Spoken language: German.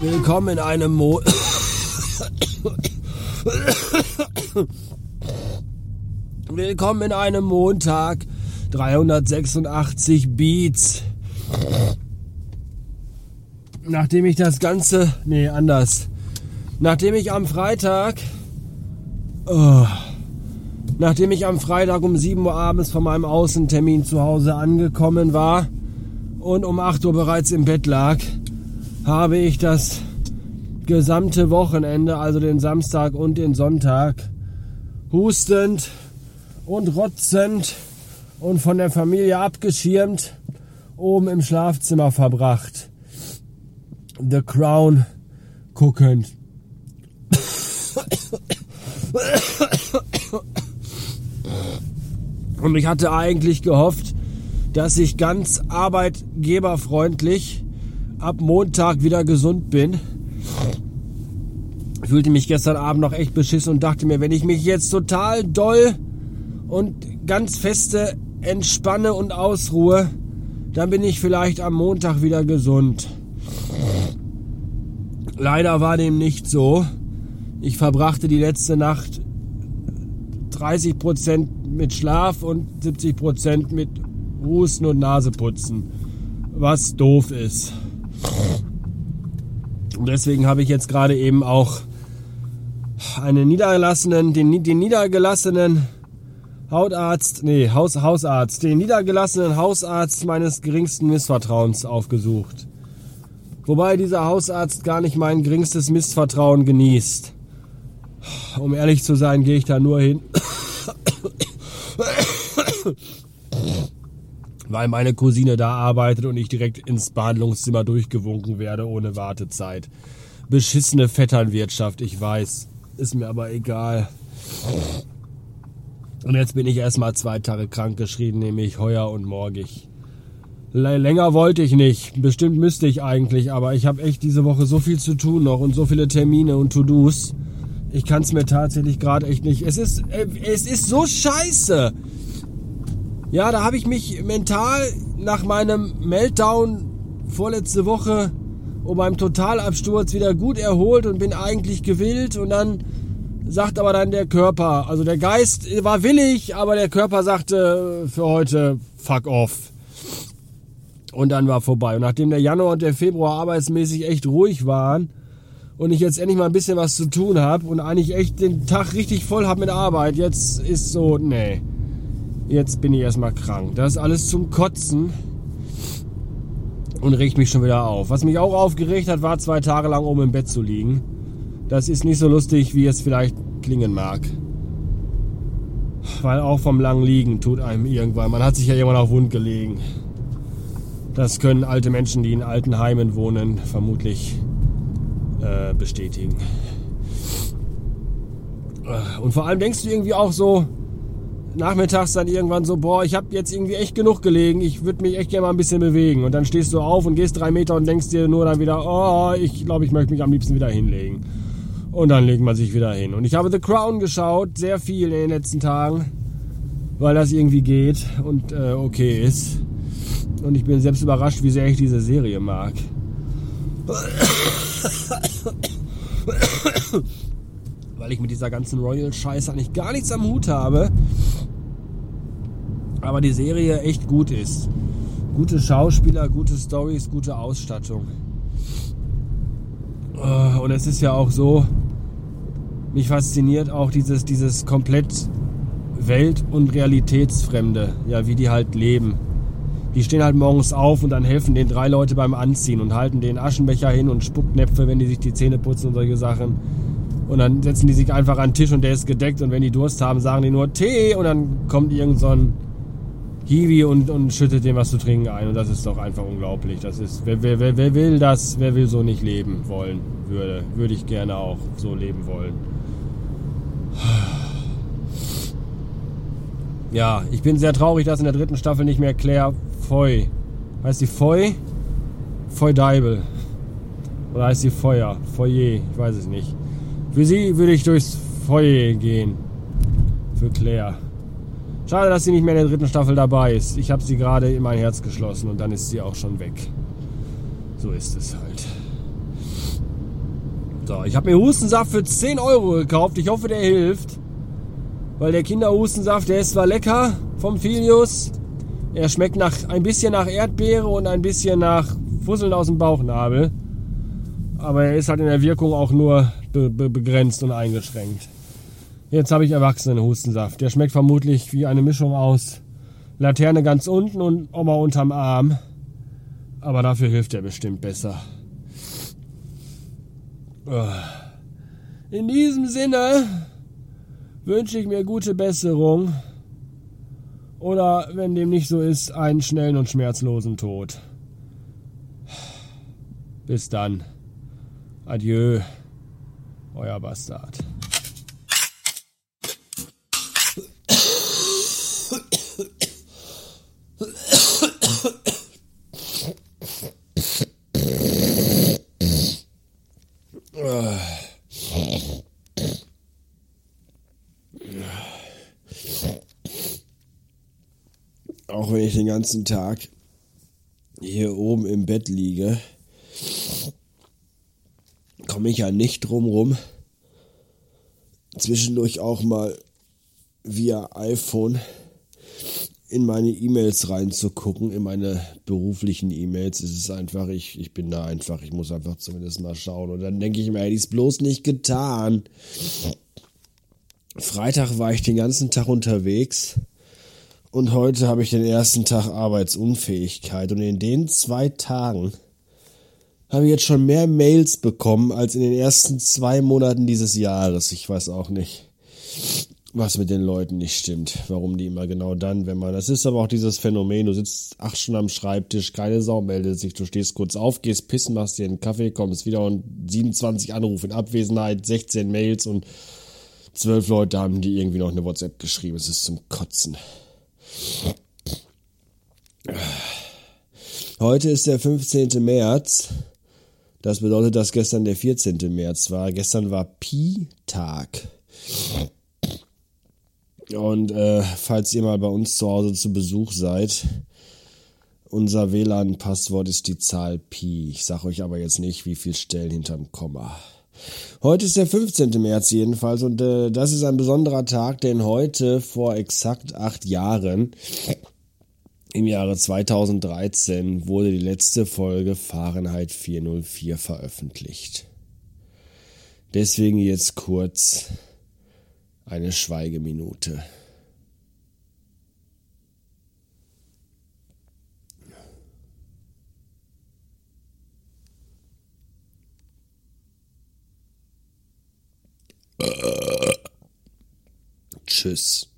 Willkommen in einem Mo Willkommen in einem Montag. 386 Beats. Nachdem ich das Ganze. Nee, anders. Nachdem ich am Freitag. Oh, nachdem ich am Freitag um 7 Uhr abends von meinem Außentermin zu Hause angekommen war und um 8 Uhr bereits im Bett lag, habe ich das gesamte Wochenende, also den Samstag und den Sonntag, hustend und rotzend und von der Familie abgeschirmt oben im Schlafzimmer verbracht. The Crown guckend. Und ich hatte eigentlich gehofft, dass ich ganz arbeitgeberfreundlich ab Montag wieder gesund bin. Ich fühlte mich gestern Abend noch echt beschissen und dachte mir, wenn ich mich jetzt total doll und ganz feste entspanne und ausruhe, dann bin ich vielleicht am Montag wieder gesund. Leider war dem nicht so. Ich verbrachte die letzte Nacht 30% mit Schlaf und 70% mit Husten und Naseputzen. Was doof ist. Und deswegen habe ich jetzt gerade eben auch einen niedergelassenen, den, den niedergelassenen Hautarzt, nee, Haus, Hausarzt, den niedergelassenen Hausarzt meines geringsten Missvertrauens aufgesucht. Wobei dieser Hausarzt gar nicht mein geringstes Missvertrauen genießt. Um ehrlich zu sein, gehe ich da nur hin, weil meine Cousine da arbeitet und ich direkt ins Behandlungszimmer durchgewunken werde ohne Wartezeit. Beschissene Vetternwirtschaft, ich weiß. Ist mir aber egal. Und jetzt bin ich erstmal zwei Tage krank geschrieben, nämlich heuer und morgig. Länger wollte ich nicht. Bestimmt müsste ich eigentlich, aber ich habe echt diese Woche so viel zu tun noch und so viele Termine und To-Dos. Ich kann es mir tatsächlich gerade echt nicht. Es ist, äh, es ist so scheiße. Ja, da habe ich mich mental nach meinem Meltdown vorletzte Woche und beim Totalabsturz wieder gut erholt und bin eigentlich gewillt und dann sagt aber dann der Körper, also der Geist war willig, aber der Körper sagte für heute fuck off. Und dann war vorbei. Und nachdem der Januar und der Februar arbeitsmäßig echt ruhig waren und ich jetzt endlich mal ein bisschen was zu tun habe und eigentlich echt den Tag richtig voll habe mit Arbeit, jetzt ist so, nee, jetzt bin ich erstmal krank. Das ist alles zum Kotzen und regt mich schon wieder auf. Was mich auch aufgeregt hat, war zwei Tage lang oben im Bett zu liegen. Das ist nicht so lustig, wie es vielleicht klingen mag. Weil auch vom langen Liegen tut einem irgendwann. Man hat sich ja irgendwann auch wund gelegen. Das können alte Menschen, die in alten Heimen wohnen, vermutlich äh, bestätigen. Und vor allem denkst du irgendwie auch so, nachmittags dann irgendwann so, boah, ich habe jetzt irgendwie echt genug gelegen, ich würde mich echt gerne mal ein bisschen bewegen. Und dann stehst du auf und gehst drei Meter und denkst dir nur dann wieder, oh, ich glaube, ich möchte mich am liebsten wieder hinlegen. Und dann legt man sich wieder hin. Und ich habe The Crown geschaut, sehr viel in den letzten Tagen, weil das irgendwie geht und äh, okay ist. Und ich bin selbst überrascht, wie sehr ich diese Serie mag. weil ich mit dieser ganzen Royal-Scheiße eigentlich gar nichts am Hut habe. Aber die Serie echt gut ist. Gute Schauspieler, gute Stories, gute Ausstattung. Äh, und es ist ja auch so, mich fasziniert auch dieses, dieses komplett Welt- und Realitätsfremde, ja, wie die halt leben. Die stehen halt morgens auf und dann helfen den drei Leute beim Anziehen und halten den Aschenbecher hin und Spucknäpfe, wenn die sich die Zähne putzen und solche Sachen. Und dann setzen die sich einfach an den Tisch und der ist gedeckt und wenn die Durst haben, sagen die nur Tee und dann kommt irgend so ein Hiwi und, und schüttet dem was zu trinken ein und das ist doch einfach unglaublich. Das ist, wer, wer, wer, wer will das, wer will so nicht leben wollen, würde, würde ich gerne auch so leben wollen. Ja, ich bin sehr traurig, dass in der dritten Staffel nicht mehr Claire Foy. Heißt sie Foy? Foy Deibel. Oder heißt sie Feuer? Foyer? Ich weiß es nicht. Für sie würde ich durchs Feuer gehen. Für Claire. Schade, dass sie nicht mehr in der dritten Staffel dabei ist. Ich habe sie gerade in mein Herz geschlossen und dann ist sie auch schon weg. So ist es halt. So, ich habe mir Hustensaft für 10 Euro gekauft. Ich hoffe, der hilft. Weil der Kinderhustensaft, der ist zwar lecker vom Filius. Er schmeckt nach, ein bisschen nach Erdbeere und ein bisschen nach Fusseln aus dem Bauchnabel. Aber er ist halt in der Wirkung auch nur be be begrenzt und eingeschränkt. Jetzt habe ich Erwachsenen-Hustensaft. Der schmeckt vermutlich wie eine Mischung aus Laterne ganz unten und Oma unterm Arm. Aber dafür hilft er bestimmt besser. In diesem Sinne wünsche ich mir gute Besserung. Oder, wenn dem nicht so ist, einen schnellen und schmerzlosen Tod. Bis dann. Adieu, euer Bastard. Auch wenn ich den ganzen Tag hier oben im Bett liege, komme ich ja nicht drum rum, zwischendurch auch mal via iPhone in meine E-Mails reinzugucken, in meine beruflichen E-Mails. Es ist einfach, ich, ich bin da einfach, ich muss einfach zumindest mal schauen. Und dann denke ich mir, hätte ich es bloß nicht getan. Freitag war ich den ganzen Tag unterwegs und heute habe ich den ersten Tag Arbeitsunfähigkeit. Und in den zwei Tagen habe ich jetzt schon mehr Mails bekommen als in den ersten zwei Monaten dieses Jahres. Ich weiß auch nicht was mit den Leuten nicht stimmt. Warum die immer genau dann, wenn man. Das ist aber auch dieses Phänomen, du sitzt acht Stunden am Schreibtisch, keine Sau meldet sich, du stehst kurz auf, gehst pissen, machst dir einen Kaffee, kommst wieder und 27 Anrufe in Abwesenheit, 16 Mails und zwölf Leute haben die irgendwie noch eine WhatsApp geschrieben. Es ist zum Kotzen. Heute ist der 15. März. Das bedeutet, dass gestern der 14. März war. Gestern war Pi-Tag. Und äh, falls ihr mal bei uns zu Hause zu Besuch seid, unser WLAN-Passwort ist die Zahl Pi. Ich sage euch aber jetzt nicht, wie viel Stellen hinterm Komma. Heute ist der 15. März jedenfalls und äh, das ist ein besonderer Tag, denn heute vor exakt acht Jahren, im Jahre 2013, wurde die letzte Folge Fahrenheit 404 veröffentlicht. Deswegen jetzt kurz eine Schweigeminute. Tschüss.